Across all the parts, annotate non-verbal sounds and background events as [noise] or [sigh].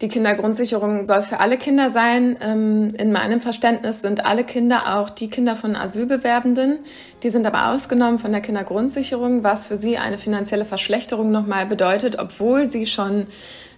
die Kindergrundsicherung soll für alle Kinder sein. Ähm, in meinem Verständnis sind alle Kinder auch die Kinder von Asylbewerbenden. Die sind aber ausgenommen von der Kindergrundsicherung, was für sie eine finanzielle Verschlechterung nochmal bedeutet, obwohl sie schon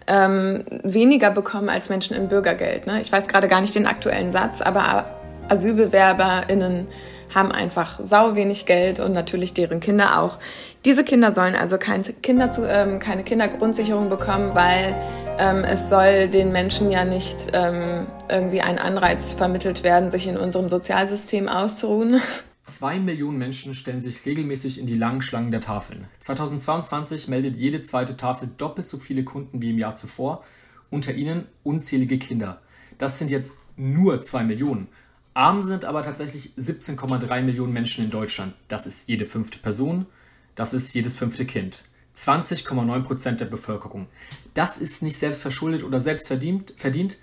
ähm, weniger bekommen als Menschen im Bürgergeld. Ne? Ich weiß gerade gar nicht den aktuellen Satz, aber AsylbewerberInnen haben einfach sau wenig Geld und natürlich deren Kinder auch. Diese Kinder sollen also kein Kinder zu, ähm, keine Kindergrundsicherung bekommen, weil ähm, es soll den Menschen ja nicht ähm, irgendwie ein Anreiz vermittelt werden, sich in unserem Sozialsystem auszuruhen. Zwei Millionen Menschen stellen sich regelmäßig in die langen Schlangen der Tafeln. 2022 meldet jede zweite Tafel doppelt so viele Kunden wie im Jahr zuvor, unter ihnen unzählige Kinder. Das sind jetzt nur zwei Millionen. Arm sind aber tatsächlich 17,3 Millionen Menschen in Deutschland. Das ist jede fünfte Person, das ist jedes fünfte Kind. 20,9 Prozent der Bevölkerung. Das ist nicht selbst verschuldet oder selbst verdient, verdient.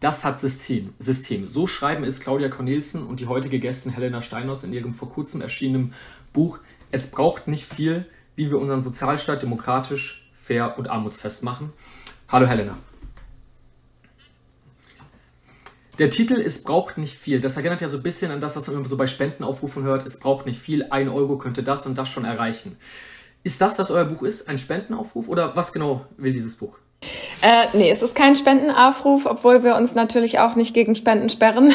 Das hat System. System. So schreiben es Claudia Cornelsen und die heutige Gästin Helena Steinhaus in ihrem vor kurzem erschienenen Buch Es braucht nicht viel, wie wir unseren Sozialstaat demokratisch, fair und armutsfest machen. Hallo Helena. Der Titel Es braucht nicht viel. Das erinnert ja so ein bisschen an das, was man immer so bei Spendenaufrufen hört. Es braucht nicht viel. Ein Euro könnte das und das schon erreichen. Ist das, was euer Buch ist, ein Spendenaufruf oder was genau will dieses Buch? Äh, nee, es ist kein Spendenaufruf, obwohl wir uns natürlich auch nicht gegen Spenden sperren.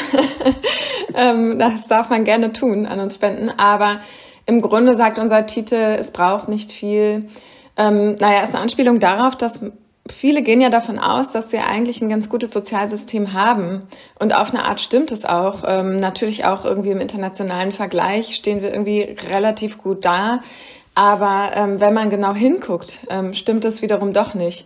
[laughs] ähm, das darf man gerne tun, an uns spenden. Aber im Grunde sagt unser Titel, es braucht nicht viel. Ähm, naja, ist eine Anspielung darauf, dass viele gehen ja davon aus, dass wir eigentlich ein ganz gutes Sozialsystem haben. Und auf eine Art stimmt es auch. Ähm, natürlich auch irgendwie im internationalen Vergleich stehen wir irgendwie relativ gut da. Aber ähm, wenn man genau hinguckt, ähm, stimmt es wiederum doch nicht.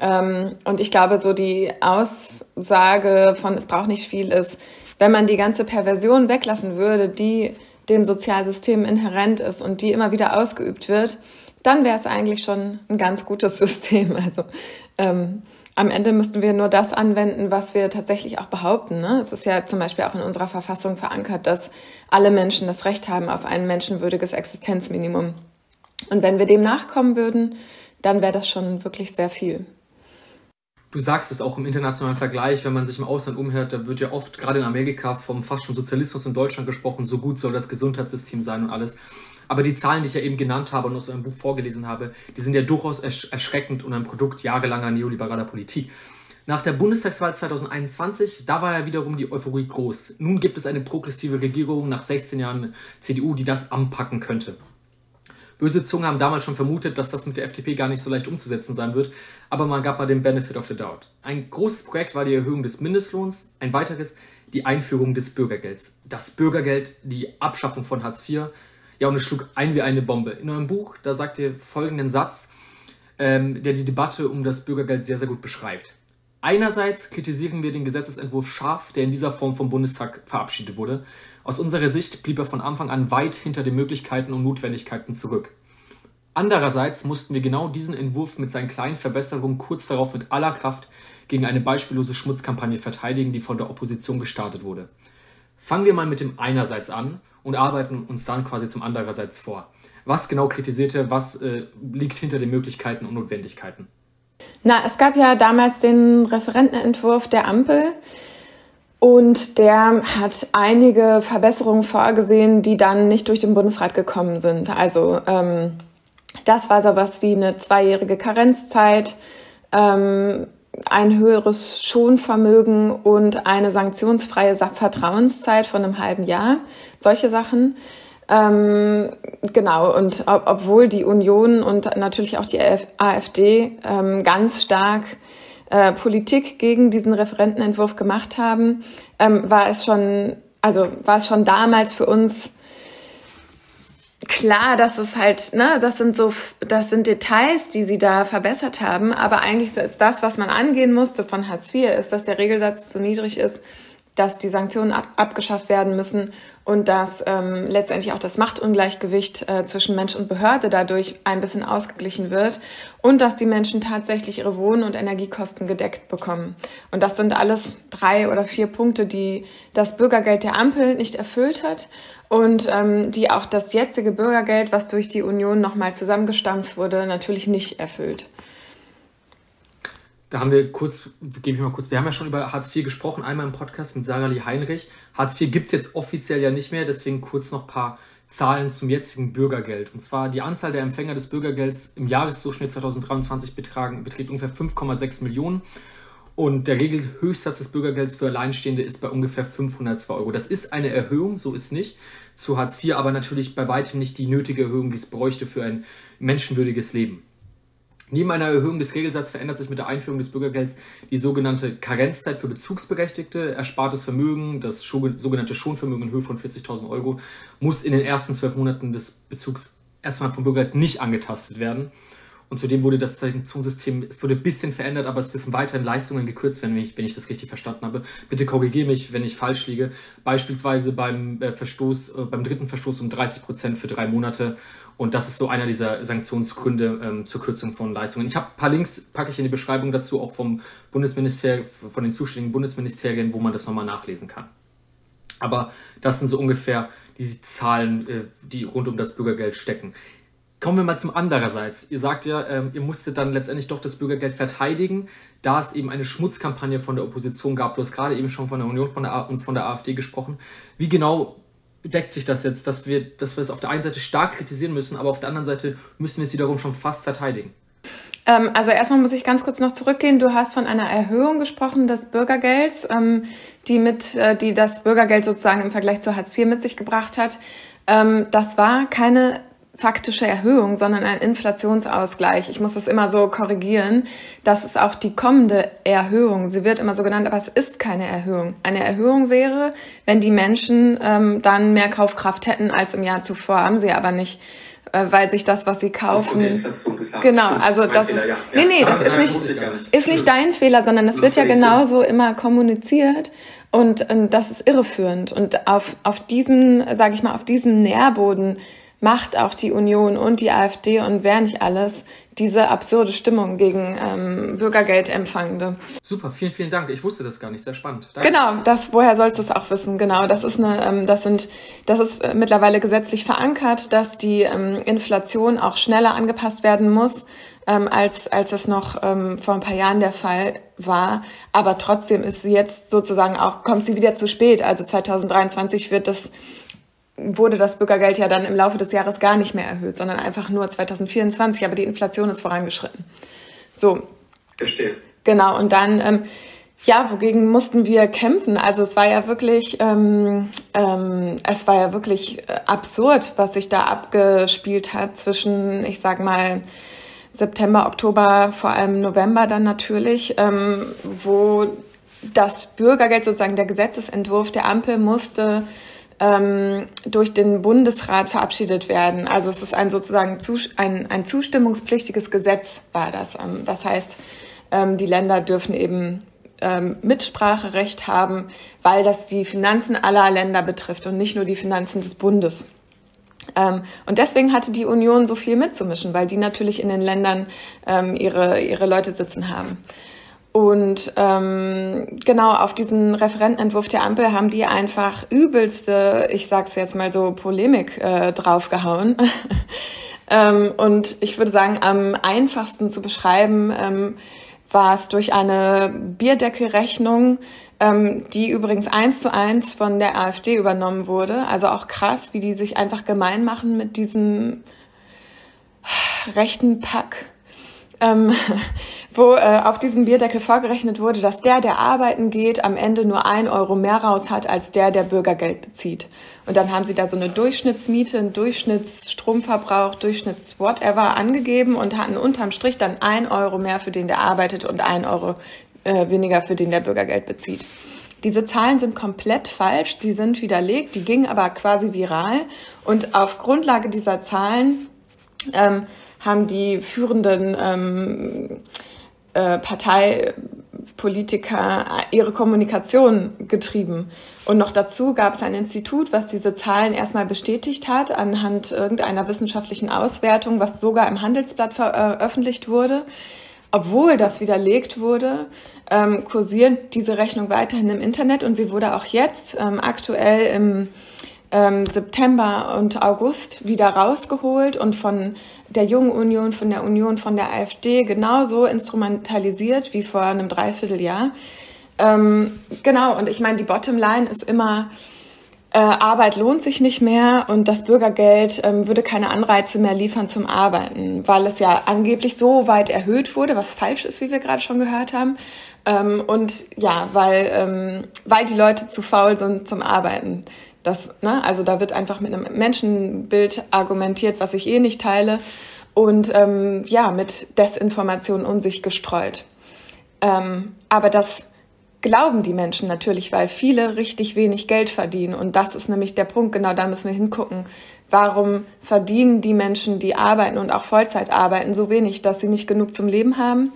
Ähm, und ich glaube, so die Aussage von es braucht nicht viel ist, wenn man die ganze Perversion weglassen würde, die dem Sozialsystem inhärent ist und die immer wieder ausgeübt wird, dann wäre es eigentlich schon ein ganz gutes [laughs] System. Also ähm, am Ende müssten wir nur das anwenden, was wir tatsächlich auch behaupten. Ne? Es ist ja zum Beispiel auch in unserer Verfassung verankert, dass alle Menschen das Recht haben auf ein menschenwürdiges Existenzminimum. Und wenn wir dem nachkommen würden, dann wäre das schon wirklich sehr viel. Du sagst es auch im internationalen Vergleich, wenn man sich im Ausland umhört, da wird ja oft gerade in Amerika vom fast schon Sozialismus in Deutschland gesprochen, so gut soll das Gesundheitssystem sein und alles. Aber die Zahlen, die ich ja eben genannt habe und aus einem Buch vorgelesen habe, die sind ja durchaus ersch erschreckend und ein Produkt jahrelanger neoliberaler Politik. Nach der Bundestagswahl 2021, da war ja wiederum die Euphorie groß. Nun gibt es eine progressive Regierung nach 16 Jahren CDU, die das anpacken könnte. Böse Zungen haben damals schon vermutet, dass das mit der FDP gar nicht so leicht umzusetzen sein wird, aber man gab mal den Benefit of the Doubt. Ein großes Projekt war die Erhöhung des Mindestlohns, ein weiteres die Einführung des Bürgergelds. Das Bürgergeld, die Abschaffung von Hartz IV, ja, und es schlug ein wie eine Bombe. In eurem Buch, da sagt ihr folgenden Satz, ähm, der die Debatte um das Bürgergeld sehr, sehr gut beschreibt. Einerseits kritisieren wir den Gesetzesentwurf scharf, der in dieser Form vom Bundestag verabschiedet wurde. Aus unserer Sicht blieb er von Anfang an weit hinter den Möglichkeiten und Notwendigkeiten zurück. Andererseits mussten wir genau diesen Entwurf mit seinen kleinen Verbesserungen kurz darauf mit aller Kraft gegen eine beispiellose Schmutzkampagne verteidigen, die von der Opposition gestartet wurde. Fangen wir mal mit dem einerseits an und arbeiten uns dann quasi zum andererseits vor. Was genau kritisiert er, was äh, liegt hinter den Möglichkeiten und Notwendigkeiten? Na, es gab ja damals den Referentenentwurf der Ampel und der hat einige Verbesserungen vorgesehen, die dann nicht durch den Bundesrat gekommen sind. Also ähm, das war sowas wie eine zweijährige Karenzzeit, ähm, ein höheres Schonvermögen und eine sanktionsfreie Vertrauenszeit von einem halben Jahr. Solche Sachen. Ähm, genau, und ob, obwohl die Union und natürlich auch die AfD ähm, ganz stark äh, Politik gegen diesen Referentenentwurf gemacht haben, ähm, war es schon, also war es schon damals für uns klar, dass es halt, ne, das sind so, das sind Details, die sie da verbessert haben, aber eigentlich ist das, was man angehen musste von Hartz IV, ist, dass der Regelsatz zu niedrig ist, dass die Sanktionen ab abgeschafft werden müssen und dass ähm, letztendlich auch das Machtungleichgewicht äh, zwischen Mensch und Behörde dadurch ein bisschen ausgeglichen wird und dass die Menschen tatsächlich ihre Wohn- und Energiekosten gedeckt bekommen. Und das sind alles drei oder vier Punkte, die das Bürgergeld der Ampel nicht erfüllt hat und ähm, die auch das jetzige Bürgergeld, was durch die Union nochmal zusammengestampft wurde, natürlich nicht erfüllt. Da haben wir kurz, gebe ich mal kurz, wir haben ja schon über Hartz IV gesprochen, einmal im Podcast mit Sarah Lee Heinrich. Hartz IV gibt es jetzt offiziell ja nicht mehr, deswegen kurz noch ein paar Zahlen zum jetzigen Bürgergeld. Und zwar die Anzahl der Empfänger des Bürgergelds im Jahresdurchschnitt 2023 betragen, beträgt ungefähr 5,6 Millionen. Und der Regelhöchstsatz des Bürgergelds für Alleinstehende ist bei ungefähr 502 Euro. Das ist eine Erhöhung, so ist nicht, zu Hartz IV, aber natürlich bei weitem nicht die nötige Erhöhung, die es bräuchte für ein menschenwürdiges Leben. Neben einer Erhöhung des Regelsatzes verändert sich mit der Einführung des Bürgergelds die sogenannte Karenzzeit für Bezugsberechtigte. Erspartes Vermögen, das sogenannte Schonvermögen in Höhe von 40.000 Euro, muss in den ersten zwölf Monaten des Bezugs erstmal vom Bürgergeld nicht angetastet werden. Und zudem wurde das Sanktionssystem, es wurde ein bisschen verändert, aber es dürfen weiterhin Leistungen gekürzt werden, wenn ich, wenn ich das richtig verstanden habe. Bitte korrigiere mich, wenn ich falsch liege. Beispielsweise beim äh, Verstoß, äh, beim dritten Verstoß um 30 Prozent für drei Monate. Und das ist so einer dieser Sanktionsgründe ähm, zur Kürzung von Leistungen. Ich habe ein paar Links, packe ich in die Beschreibung dazu, auch vom Bundesministerium, von den zuständigen Bundesministerien, wo man das nochmal nachlesen kann. Aber das sind so ungefähr die Zahlen, äh, die rund um das Bürgergeld stecken. Kommen wir mal zum andererseits. Ihr sagt ja, ähm, ihr musstet dann letztendlich doch das Bürgergeld verteidigen, da es eben eine Schmutzkampagne von der Opposition gab. Du hast gerade eben schon von der Union von der und von der AfD gesprochen. Wie genau deckt sich das jetzt, dass wir, dass wir es auf der einen Seite stark kritisieren müssen, aber auf der anderen Seite müssen wir es wiederum schon fast verteidigen? Ähm, also erstmal muss ich ganz kurz noch zurückgehen. Du hast von einer Erhöhung gesprochen des Bürgergelds, ähm, die mit, äh, die das Bürgergeld sozusagen im Vergleich zu Hartz IV mit sich gebracht hat. Ähm, das war keine faktische Erhöhung, sondern ein Inflationsausgleich. Ich muss das immer so korrigieren. Das ist auch die kommende Erhöhung. Sie wird immer so genannt, aber es ist keine Erhöhung. Eine Erhöhung wäre, wenn die Menschen ähm, dann mehr Kaufkraft hätten als im Jahr zuvor, haben sie aber nicht äh, weil sich das, was sie kaufen, genau, also das Fehler, ist, ja. nee, nee, das ist nicht, ist nicht dein Fehler, sondern das, das wird ja genauso immer kommuniziert und, und das ist irreführend und auf, auf diesen, sage ich mal, auf diesem Nährboden macht auch die Union und die AfD und wer nicht alles diese absurde Stimmung gegen ähm, Bürgergeldempfangende. Super, vielen, vielen Dank. Ich wusste das gar nicht. Sehr spannend. Danke. Genau, das, woher sollst du es auch wissen? Genau, das ist eine, ähm, das sind, das ist äh, mittlerweile gesetzlich verankert, dass die ähm, Inflation auch schneller angepasst werden muss, ähm, als, als es noch ähm, vor ein paar Jahren der Fall war. Aber trotzdem ist sie jetzt sozusagen auch, kommt sie wieder zu spät. Also 2023 wird das wurde das Bürgergeld ja dann im Laufe des Jahres gar nicht mehr erhöht, sondern einfach nur 2024. Aber die Inflation ist vorangeschritten. So. Verstehe. Genau. Und dann, ähm, ja, wogegen mussten wir kämpfen? Also es war ja wirklich, ähm, ähm, es war ja wirklich äh, absurd, was sich da abgespielt hat zwischen, ich sag mal, September, Oktober, vor allem November dann natürlich, ähm, wo das Bürgergeld sozusagen der Gesetzesentwurf der Ampel musste ähm, durch den Bundesrat verabschiedet werden. Also es ist ein sozusagen ein, ein zustimmungspflichtiges Gesetz war das. Ähm, das heißt, ähm, die Länder dürfen eben ähm, Mitspracherecht haben, weil das die Finanzen aller Länder betrifft und nicht nur die Finanzen des Bundes. Ähm, und deswegen hatte die Union so viel mitzumischen, weil die natürlich in den Ländern ähm, ihre, ihre Leute sitzen haben. Und ähm, genau auf diesen Referentenentwurf der Ampel haben die einfach übelste, ich sag's jetzt mal so, Polemik äh, draufgehauen. [laughs] ähm, und ich würde sagen, am einfachsten zu beschreiben ähm, war es durch eine Bierdeckelrechnung, ähm, die übrigens eins zu eins von der AfD übernommen wurde. Also auch krass, wie die sich einfach gemein machen mit diesem rechten Pack ähm, [laughs] wo äh, auf diesem Bierdeckel vorgerechnet wurde, dass der, der arbeiten geht, am Ende nur ein Euro mehr raus hat, als der, der Bürgergeld bezieht. Und dann haben sie da so eine Durchschnittsmiete, einen Durchschnittsstromverbrauch, Durchschnitts-whatever angegeben und hatten unterm Strich dann ein Euro mehr für den, der arbeitet und ein Euro äh, weniger für den, der Bürgergeld bezieht. Diese Zahlen sind komplett falsch, die sind widerlegt, die gingen aber quasi viral. Und auf Grundlage dieser Zahlen ähm, haben die führenden ähm, äh, Parteipolitiker ihre Kommunikation getrieben. Und noch dazu gab es ein Institut, was diese Zahlen erstmal bestätigt hat anhand irgendeiner wissenschaftlichen Auswertung, was sogar im Handelsblatt veröffentlicht wurde. Obwohl das widerlegt wurde, ähm, kursiert diese Rechnung weiterhin im Internet und sie wurde auch jetzt ähm, aktuell im ähm, September und August wieder rausgeholt und von der Jungen Union, von der Union, von der AfD genauso instrumentalisiert wie vor einem Dreivierteljahr. Ähm, genau, und ich meine, die Bottomline ist immer, äh, Arbeit lohnt sich nicht mehr und das Bürgergeld ähm, würde keine Anreize mehr liefern zum Arbeiten, weil es ja angeblich so weit erhöht wurde, was falsch ist, wie wir gerade schon gehört haben. Ähm, und ja, weil, ähm, weil die Leute zu faul sind zum Arbeiten. Das, ne, also da wird einfach mit einem Menschenbild argumentiert, was ich eh nicht teile, und ähm, ja, mit Desinformation um sich gestreut. Ähm, aber das glauben die Menschen natürlich, weil viele richtig wenig Geld verdienen. Und das ist nämlich der Punkt, genau da müssen wir hingucken. Warum verdienen die Menschen, die arbeiten und auch Vollzeit arbeiten, so wenig, dass sie nicht genug zum Leben haben?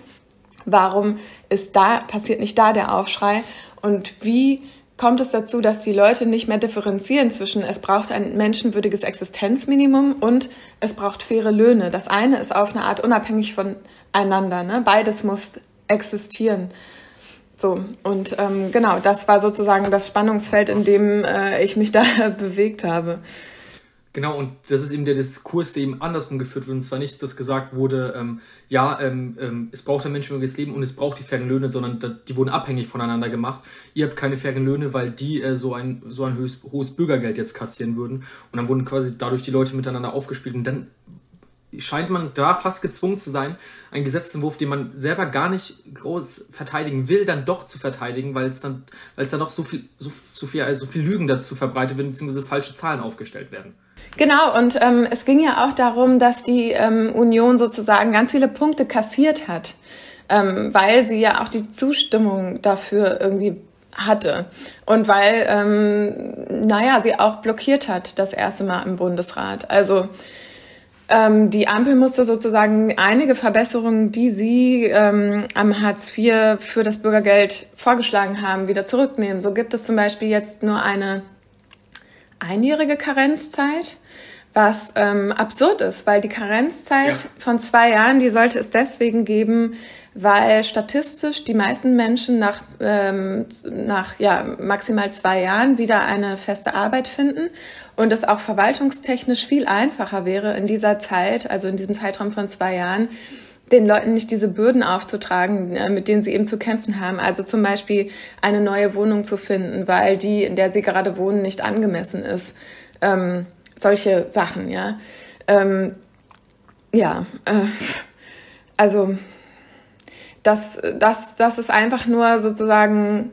Warum ist da, passiert nicht da der Aufschrei? Und wie kommt es dazu, dass die Leute nicht mehr differenzieren zwischen es braucht ein menschenwürdiges Existenzminimum und es braucht faire Löhne. Das eine ist auf eine Art unabhängig voneinander. Ne? Beides muss existieren. So, und ähm, genau, das war sozusagen das Spannungsfeld, in dem äh, ich mich da [laughs] bewegt habe. Genau, und das ist eben der Diskurs, der eben andersrum geführt wird. Und zwar nicht, dass gesagt wurde, ähm, ja, ähm, ähm, es braucht ein menschenwürdiges Leben und es braucht die fairen Löhne, sondern die wurden abhängig voneinander gemacht. Ihr habt keine fairen Löhne, weil die äh, so ein, so ein höchst, hohes Bürgergeld jetzt kassieren würden. Und dann wurden quasi dadurch die Leute miteinander aufgespielt. Und dann scheint man da fast gezwungen zu sein, einen Gesetzentwurf, den man selber gar nicht groß verteidigen will, dann doch zu verteidigen, weil es dann, weil es dann noch so viel, so, so viel, also viel Lügen dazu verbreitet werden, beziehungsweise falsche Zahlen aufgestellt werden. Genau, und ähm, es ging ja auch darum, dass die ähm, Union sozusagen ganz viele Punkte kassiert hat, ähm, weil sie ja auch die Zustimmung dafür irgendwie hatte und weil, ähm, naja, sie auch blockiert hat das erste Mal im Bundesrat. Also ähm, die Ampel musste sozusagen einige Verbesserungen, die sie ähm, am Hartz IV für das Bürgergeld vorgeschlagen haben, wieder zurücknehmen. So gibt es zum Beispiel jetzt nur eine einjährige Karenzzeit, was ähm, absurd ist, weil die Karenzzeit ja. von zwei Jahren, die sollte es deswegen geben, weil statistisch die meisten Menschen nach, ähm, nach ja, maximal zwei Jahren wieder eine feste Arbeit finden und es auch verwaltungstechnisch viel einfacher wäre in dieser Zeit, also in diesem Zeitraum von zwei Jahren, den Leuten nicht diese Bürden aufzutragen, äh, mit denen sie eben zu kämpfen haben. Also zum Beispiel eine neue Wohnung zu finden, weil die, in der sie gerade wohnen, nicht angemessen ist. Ähm, solche Sachen, ja. Ähm, ja, äh, also das, das, das ist einfach nur sozusagen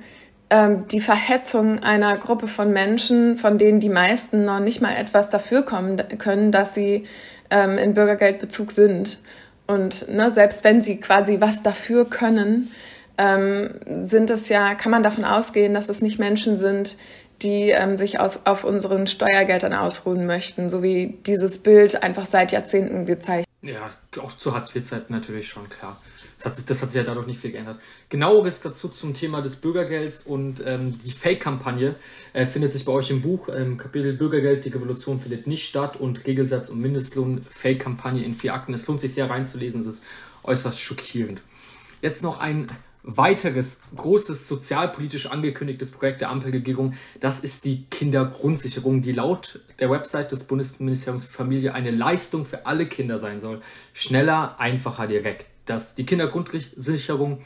ähm, die Verhetzung einer Gruppe von Menschen, von denen die meisten noch nicht mal etwas dafür kommen können, dass sie ähm, in Bürgergeldbezug sind. Und ne, selbst wenn sie quasi was dafür können, ähm, sind es ja, kann man davon ausgehen, dass es nicht Menschen sind, die ähm, sich aus, auf unseren Steuergeldern ausruhen möchten, so wie dieses Bild einfach seit Jahrzehnten gezeigt. Ja, auch zur Hartz-IV-Zeit natürlich schon, klar. Das hat, das hat sich ja dadurch nicht viel geändert. Genaueres dazu zum Thema des Bürgergelds und ähm, die Fake-Kampagne äh, findet sich bei euch im Buch. Ähm, Kapitel Bürgergeld, die Revolution findet nicht statt und Regelsatz und Mindestlohn, Fake-Kampagne in vier Akten. Es lohnt sich sehr reinzulesen, es ist äußerst schockierend. Jetzt noch ein weiteres großes sozialpolitisch angekündigtes Projekt der Ampelregierung, das ist die Kindergrundsicherung, die laut der Website des Bundesministeriums für Familie eine Leistung für alle Kinder sein soll. Schneller, einfacher, direkt. Das, die Kindergrundsicherung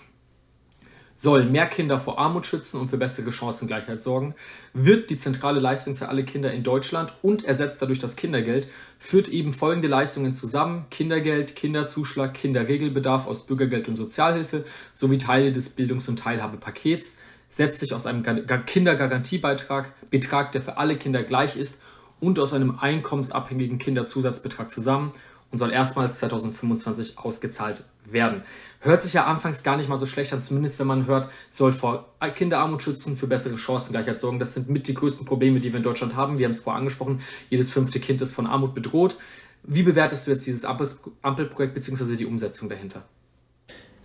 soll mehr Kinder vor Armut schützen und für bessere Chancengleichheit sorgen, wird die zentrale Leistung für alle Kinder in Deutschland und ersetzt dadurch das Kindergeld, führt eben folgende Leistungen zusammen: Kindergeld, Kinderzuschlag, Kinderregelbedarf aus Bürgergeld und Sozialhilfe sowie Teile des Bildungs- und Teilhabepakets, setzt sich aus einem Kindergarantiebeitrag, Betrag, der für alle Kinder gleich ist, und aus einem einkommensabhängigen Kinderzusatzbetrag zusammen und soll erstmals 2025 ausgezahlt werden. Hört sich ja anfangs gar nicht mal so schlecht an, zumindest wenn man hört, soll vor Kinderarmut schützen, für bessere Chancengleichheit sorgen. Das sind mit die größten Probleme, die wir in Deutschland haben. Wir haben es vorher angesprochen, jedes fünfte Kind ist von Armut bedroht. Wie bewertest du jetzt dieses Ampelprojekt bzw. die Umsetzung dahinter?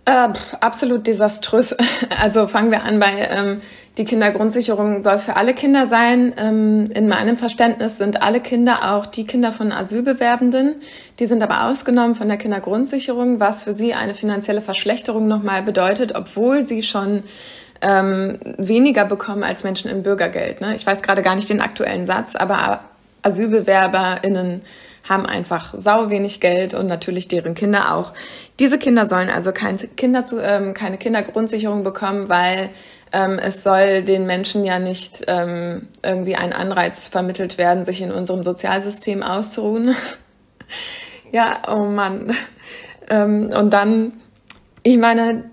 Äh, absolut desaströs. [laughs] Also fangen wir an bei ähm, die Kindergrundsicherung soll für alle Kinder sein. Ähm, in meinem Verständnis sind alle Kinder auch die Kinder von Asylbewerbenden. Die sind aber ausgenommen von der Kindergrundsicherung, was für sie eine finanzielle Verschlechterung nochmal bedeutet, obwohl sie schon ähm, weniger bekommen als Menschen im Bürgergeld. Ne? Ich weiß gerade gar nicht den aktuellen Satz, aber AsylbewerberInnen haben einfach sau wenig Geld und natürlich deren Kinder auch. Diese Kinder sollen also kein Kinder zu, ähm, keine Kindergrundsicherung bekommen, weil ähm, es soll den Menschen ja nicht ähm, irgendwie ein Anreiz vermittelt werden, sich in unserem Sozialsystem auszuruhen. [laughs] ja, oh Mann. Ähm, und dann, ich meine,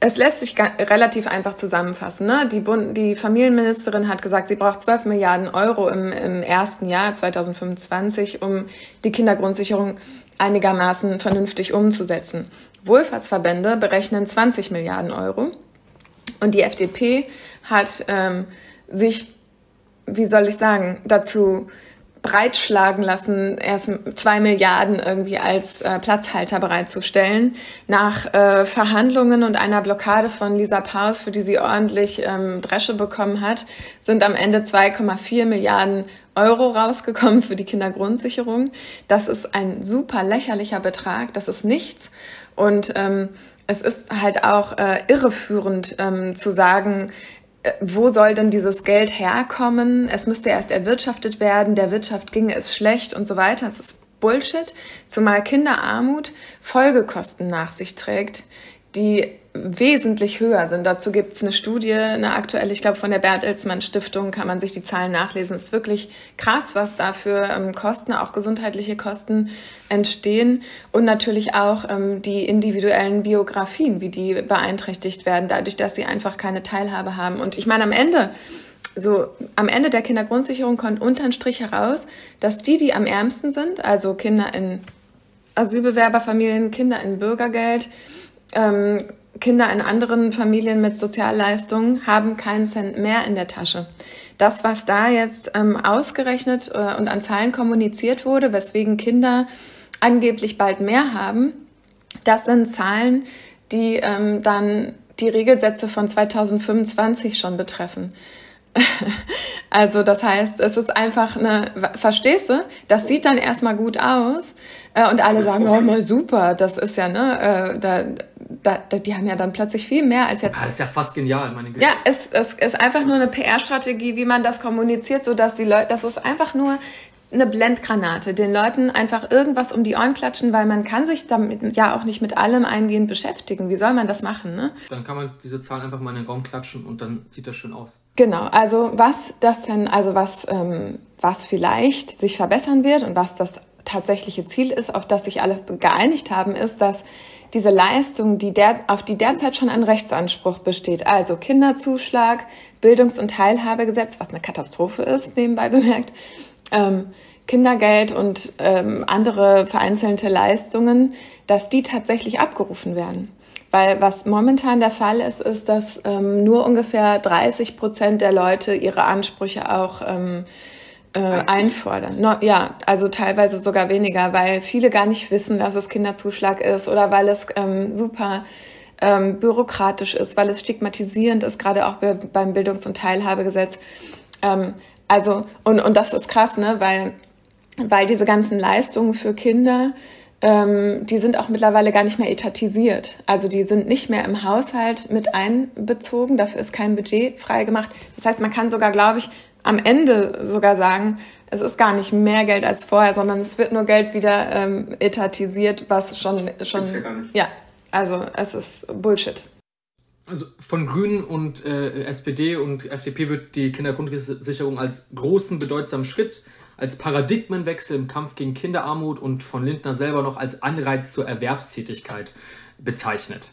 es lässt sich relativ einfach zusammenfassen. Ne? Die, Bund die Familienministerin hat gesagt, sie braucht 12 Milliarden Euro im, im ersten Jahr 2025, um die Kindergrundsicherung einigermaßen vernünftig umzusetzen. Wohlfahrtsverbände berechnen 20 Milliarden Euro. Und die FDP hat ähm, sich, wie soll ich sagen, dazu breitschlagen lassen, erst zwei Milliarden irgendwie als äh, Platzhalter bereitzustellen. Nach äh, Verhandlungen und einer Blockade von Lisa Paus, für die sie ordentlich ähm, Dresche bekommen hat, sind am Ende 2,4 Milliarden Euro rausgekommen für die Kindergrundsicherung. Das ist ein super lächerlicher Betrag. Das ist nichts. Und ähm, es ist halt auch äh, irreführend ähm, zu sagen, wo soll denn dieses Geld herkommen? Es müsste erst erwirtschaftet werden, der Wirtschaft ginge es schlecht und so weiter. Es ist Bullshit, zumal Kinderarmut Folgekosten nach sich trägt, die wesentlich höher sind. Dazu gibt es eine Studie, eine aktuelle, ich glaube von der Bertelsmann Stiftung, kann man sich die Zahlen nachlesen. Es ist wirklich krass, was da für ähm, Kosten, auch gesundheitliche Kosten entstehen und natürlich auch ähm, die individuellen Biografien, wie die beeinträchtigt werden, dadurch, dass sie einfach keine Teilhabe haben. Und ich meine, am Ende so am Ende der Kindergrundsicherung kommt unterm Strich heraus, dass die, die am ärmsten sind, also Kinder in Asylbewerberfamilien, Kinder in Bürgergeld, ähm, Kinder in anderen Familien mit Sozialleistungen haben keinen Cent mehr in der Tasche. Das, was da jetzt ähm, ausgerechnet äh, und an Zahlen kommuniziert wurde, weswegen Kinder angeblich bald mehr haben, das sind Zahlen, die ähm, dann die Regelsätze von 2025 schon betreffen. [laughs] also das heißt, es ist einfach eine, verstehst du, das sieht dann erstmal gut aus äh, und alle sagen, oh mal super, das ist ja, ne, äh, da, da, da, die haben ja dann plötzlich viel mehr als jetzt. Ah, das ist ja fast genial, meine Güte. Ja, es, es ist einfach nur eine PR-Strategie, wie man das kommuniziert, so dass die Leute, das ist einfach nur eine Blendgranate, den Leuten einfach irgendwas um die Ohren klatschen, weil man kann sich damit ja auch nicht mit allem eingehend beschäftigen. Wie soll man das machen? Ne? Dann kann man diese Zahlen einfach mal in den Raum klatschen und dann sieht das schön aus. Genau, also was das denn, also was, ähm, was vielleicht sich verbessern wird und was das tatsächliche Ziel ist, auf das sich alle geeinigt haben, ist, dass diese Leistung, die der, auf die derzeit schon ein Rechtsanspruch besteht, also Kinderzuschlag, Bildungs- und Teilhabegesetz, was eine Katastrophe ist, nebenbei bemerkt, ähm, Kindergeld und ähm, andere vereinzelte Leistungen, dass die tatsächlich abgerufen werden. Weil was momentan der Fall ist, ist, dass ähm, nur ungefähr 30 Prozent der Leute ihre Ansprüche auch ähm, äh, einfordern. No, ja, also teilweise sogar weniger, weil viele gar nicht wissen, dass es Kinderzuschlag ist oder weil es ähm, super ähm, bürokratisch ist, weil es stigmatisierend ist, gerade auch beim Bildungs- und Teilhabegesetz. Ähm, also, und, und das ist krass, ne, weil, weil diese ganzen Leistungen für Kinder, ähm, die sind auch mittlerweile gar nicht mehr etatisiert. Also die sind nicht mehr im Haushalt mit einbezogen, dafür ist kein Budget freigemacht. Das heißt, man kann sogar, glaube ich, am Ende sogar sagen, es ist gar nicht mehr Geld als vorher, sondern es wird nur Geld wieder ähm, etatisiert, was schon schon ja, ja, also es ist Bullshit. Also von Grünen und äh, SPD und FDP wird die Kindergrundsicherung als großen, bedeutsamen Schritt, als Paradigmenwechsel im Kampf gegen Kinderarmut und von Lindner selber noch als Anreiz zur Erwerbstätigkeit bezeichnet.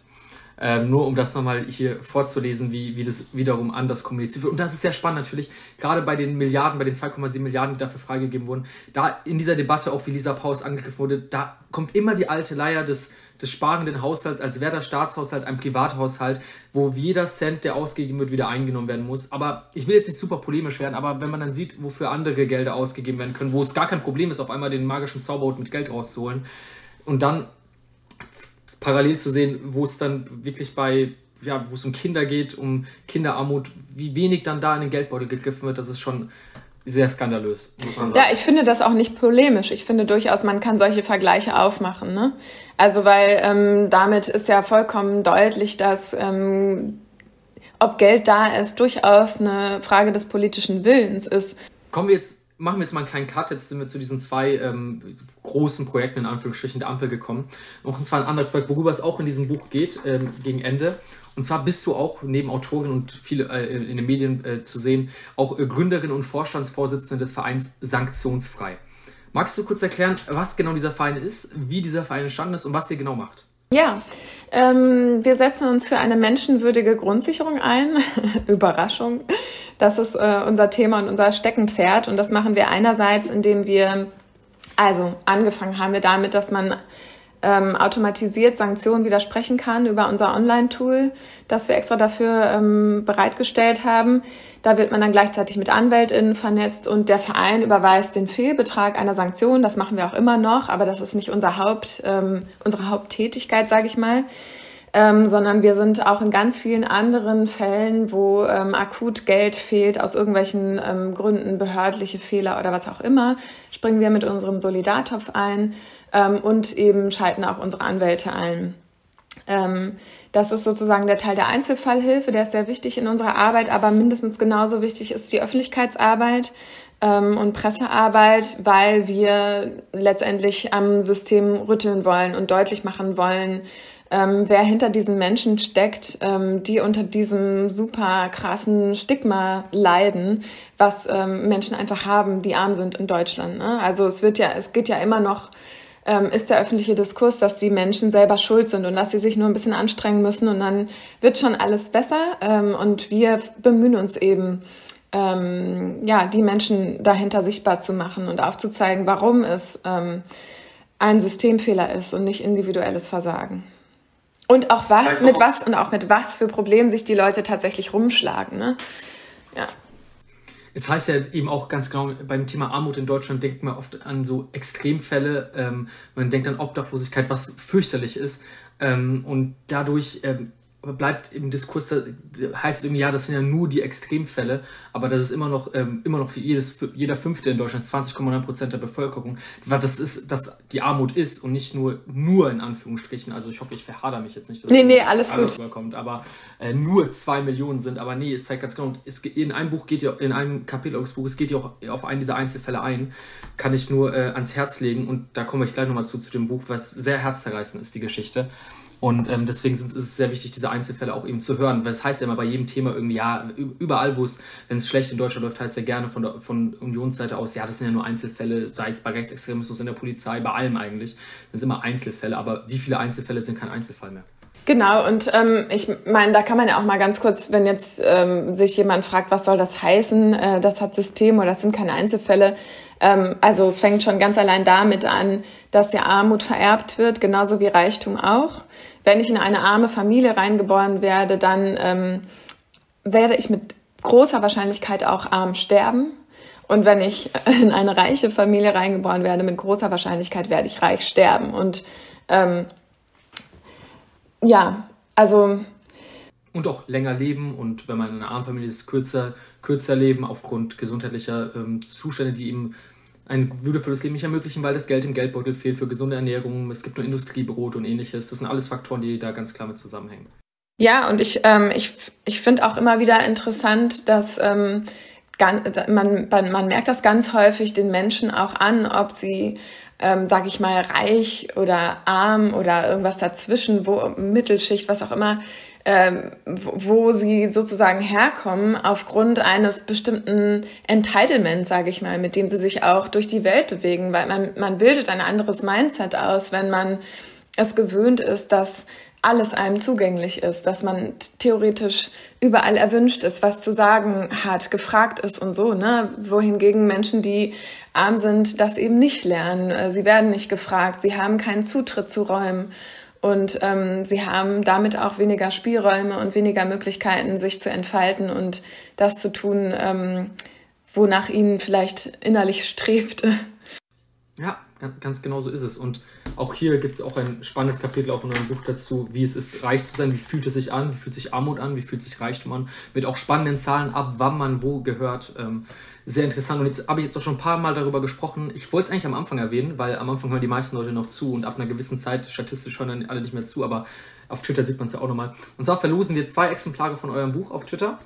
Ähm, nur um das nochmal hier vorzulesen, wie, wie das wiederum anders kommuniziert wird. Und das ist sehr spannend natürlich, gerade bei den Milliarden, bei den 2,7 Milliarden, die dafür freigegeben wurden, da in dieser Debatte, auch wie Lisa Paus angegriffen wurde, da kommt immer die alte Leier des des sparenden Haushalts, als wäre der Staatshaushalt ein Privathaushalt, wo jeder Cent, der ausgegeben wird, wieder eingenommen werden muss. Aber ich will jetzt nicht super polemisch werden, aber wenn man dann sieht, wofür andere Gelder ausgegeben werden können, wo es gar kein Problem ist, auf einmal den magischen Zauberhut mit Geld rauszuholen und dann parallel zu sehen, wo es dann wirklich bei ja, wo es um Kinder geht, um Kinderarmut, wie wenig dann da in den Geldbeutel gegriffen wird, das ist schon sehr skandalös, muss man sagen. Ja, ich finde das auch nicht polemisch. Ich finde durchaus, man kann solche Vergleiche aufmachen. Ne? Also weil ähm, damit ist ja vollkommen deutlich, dass ähm, ob Geld da ist, durchaus eine Frage des politischen Willens ist. Kommen wir jetzt, machen wir jetzt mal einen kleinen Cut. Jetzt sind wir zu diesen zwei ähm, großen Projekten in Anführungsstrichen der Ampel gekommen. Noch ein zwar ein anderes Projekt, worüber es auch in diesem Buch geht, ähm, gegen Ende. Und zwar bist du auch neben Autorin und viele äh, in den Medien äh, zu sehen, auch äh, Gründerin und Vorstandsvorsitzende des Vereins Sanktionsfrei. Magst du kurz erklären, was genau dieser Verein ist, wie dieser Verein entstanden ist und was ihr genau macht? Ja, ähm, wir setzen uns für eine menschenwürdige Grundsicherung ein. [laughs] Überraschung. Das ist äh, unser Thema und unser Steckenpferd. Und das machen wir einerseits, indem wir, also angefangen haben wir damit, dass man ähm, automatisiert Sanktionen widersprechen kann über unser Online-Tool, das wir extra dafür ähm, bereitgestellt haben. Da wird man dann gleichzeitig mit AnwältInnen vernetzt und der Verein überweist den Fehlbetrag einer Sanktion. Das machen wir auch immer noch, aber das ist nicht unser Haupt, ähm, unsere Haupttätigkeit, sage ich mal. Ähm, sondern wir sind auch in ganz vielen anderen Fällen, wo ähm, akut Geld fehlt, aus irgendwelchen ähm, Gründen, behördliche Fehler oder was auch immer, springen wir mit unserem Solidartopf ein ähm, und eben schalten auch unsere Anwälte ein. Ähm, das ist sozusagen der Teil der Einzelfallhilfe, der ist sehr wichtig in unserer Arbeit, aber mindestens genauso wichtig ist die Öffentlichkeitsarbeit ähm, und Pressearbeit, weil wir letztendlich am System rütteln wollen und deutlich machen wollen, ähm, wer hinter diesen Menschen steckt, ähm, die unter diesem super krassen Stigma leiden, was ähm, Menschen einfach haben, die arm sind in Deutschland. Ne? Also es wird ja, es geht ja immer noch ähm, ist der öffentliche Diskurs, dass die Menschen selber schuld sind und dass sie sich nur ein bisschen anstrengen müssen und dann wird schon alles besser. Ähm, und wir bemühen uns eben, ähm, ja, die Menschen dahinter sichtbar zu machen und aufzuzeigen, warum es ein Systemfehler ist und nicht individuelles Versagen. Und auch was, mit was und auch mit was für Problemen sich die Leute tatsächlich rumschlagen. Ne? Ja. Es heißt ja eben auch ganz genau, beim Thema Armut in Deutschland denkt man oft an so Extremfälle. Ähm, man denkt an Obdachlosigkeit, was fürchterlich ist. Ähm, und dadurch ähm, bleibt im Diskurs, da heißt es irgendwie, ja, das sind ja nur die Extremfälle, aber das ist immer noch, ähm, immer noch für jedes, für jeder Fünfte in Deutschland, 20,9 Prozent der Bevölkerung, weil das ist, dass die Armut ist und nicht nur, nur in Anführungsstrichen, also ich hoffe, ich verhader mich jetzt nicht, dass nee, nee, alles, gut. Überkommt, aber äh, nur zwei Millionen sind, aber nee, es zeigt ganz genau, es, in einem Buch geht ja, in einem Kapitel eures Buches geht ja auch auf einen dieser Einzelfälle ein, kann ich nur äh, ans Herz legen und da komme ich gleich nochmal zu, zu dem Buch, was sehr herzzerreißend ist, die Geschichte. Und ähm, deswegen ist es sehr wichtig, diese Einzelfälle auch eben zu hören. Es heißt ja immer bei jedem Thema irgendwie, ja, überall, wo es, wenn es schlecht in Deutschland läuft, heißt ja gerne von, der, von Unionsseite aus, ja, das sind ja nur Einzelfälle, sei es bei Rechtsextremismus in der Polizei, bei allem eigentlich. Das sind immer Einzelfälle, aber wie viele Einzelfälle sind kein Einzelfall mehr? Genau, und ähm, ich meine, da kann man ja auch mal ganz kurz, wenn jetzt ähm, sich jemand fragt, was soll das heißen, äh, das hat System oder das sind keine Einzelfälle. Ähm, also es fängt schon ganz allein damit an, dass ja Armut vererbt wird, genauso wie Reichtum auch. Wenn ich in eine arme Familie reingeboren werde, dann ähm, werde ich mit großer Wahrscheinlichkeit auch arm sterben. Und wenn ich [laughs] in eine reiche Familie reingeboren werde, mit großer Wahrscheinlichkeit werde ich reich sterben. Und ähm, ja, also. Und auch länger leben und wenn man in einer armen Familie ist, kürzer, kürzer leben aufgrund gesundheitlicher ähm, Zustände, die eben ein würdevolles Leben nicht ermöglichen, weil das Geld im Geldbeutel fehlt für gesunde Ernährung, es gibt nur Industriebrot und ähnliches. Das sind alles Faktoren, die da ganz klar mit zusammenhängen. Ja, und ich, ähm, ich, ich finde auch immer wieder interessant, dass ähm, man, man merkt das ganz häufig den Menschen auch an, ob sie ähm, sage ich mal, reich oder arm oder irgendwas dazwischen, wo Mittelschicht, was auch immer, ähm, wo sie sozusagen herkommen aufgrund eines bestimmten Entitlements, sage ich mal, mit dem sie sich auch durch die Welt bewegen, weil man, man bildet ein anderes Mindset aus, wenn man es gewöhnt ist, dass alles einem zugänglich ist, dass man theoretisch überall erwünscht ist, was zu sagen hat, gefragt ist und so, ne? Wohingegen Menschen, die arm sind, das eben nicht lernen. Äh, sie werden nicht gefragt, sie haben keinen Zutritt zu Räumen und ähm, sie haben damit auch weniger Spielräume und weniger Möglichkeiten, sich zu entfalten und das zu tun, ähm, wonach ihnen vielleicht innerlich strebt. Ja, ganz genau so ist es. Und auch hier gibt es auch ein spannendes Kapitel auch in eurem Buch dazu, wie es ist, reich zu sein, wie fühlt es sich an, wie fühlt sich Armut an, wie fühlt sich Reichtum an, mit auch spannenden Zahlen ab, wann man wo gehört. Ähm, sehr interessant. Und jetzt habe ich jetzt auch schon ein paar Mal darüber gesprochen. Ich wollte es eigentlich am Anfang erwähnen, weil am Anfang hören die meisten Leute noch zu und ab einer gewissen Zeit statistisch hören dann alle nicht mehr zu, aber auf Twitter sieht man es ja auch nochmal. Und zwar verlosen wir zwei Exemplare von eurem Buch auf Twitter.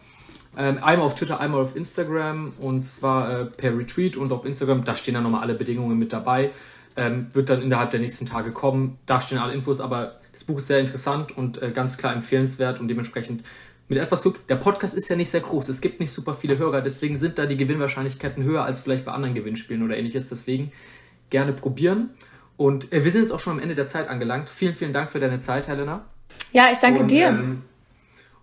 Ähm, einmal auf Twitter, einmal auf Instagram und zwar äh, per Retweet und auf Instagram. Da stehen dann nochmal alle Bedingungen mit dabei. Ähm, wird dann innerhalb der nächsten Tage kommen. Da stehen alle Infos, aber das Buch ist sehr interessant und äh, ganz klar empfehlenswert und dementsprechend mit etwas Glück. Der Podcast ist ja nicht sehr groß. Es gibt nicht super viele Hörer, deswegen sind da die Gewinnwahrscheinlichkeiten höher als vielleicht bei anderen Gewinnspielen oder ähnliches. Deswegen gerne probieren. Und äh, wir sind jetzt auch schon am Ende der Zeit angelangt. Vielen, vielen Dank für deine Zeit, Helena. Ja, ich danke und, dir. Ähm,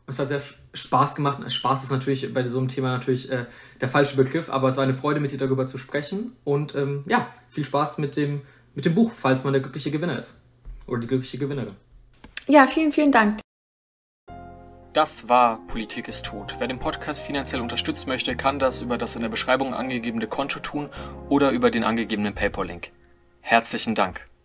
es hat sehr Spaß gemacht. Spaß ist natürlich bei so einem Thema natürlich äh, der falsche Begriff, aber es war eine Freude, mit dir darüber zu sprechen. Und ähm, ja, viel Spaß mit dem, mit dem Buch, falls man der glückliche Gewinner ist. Oder die glückliche Gewinnerin. Ja, vielen, vielen Dank. Das war Politik ist tot. Wer den Podcast finanziell unterstützen möchte, kann das über das in der Beschreibung angegebene Konto tun oder über den angegebenen PayPal-Link. Herzlichen Dank.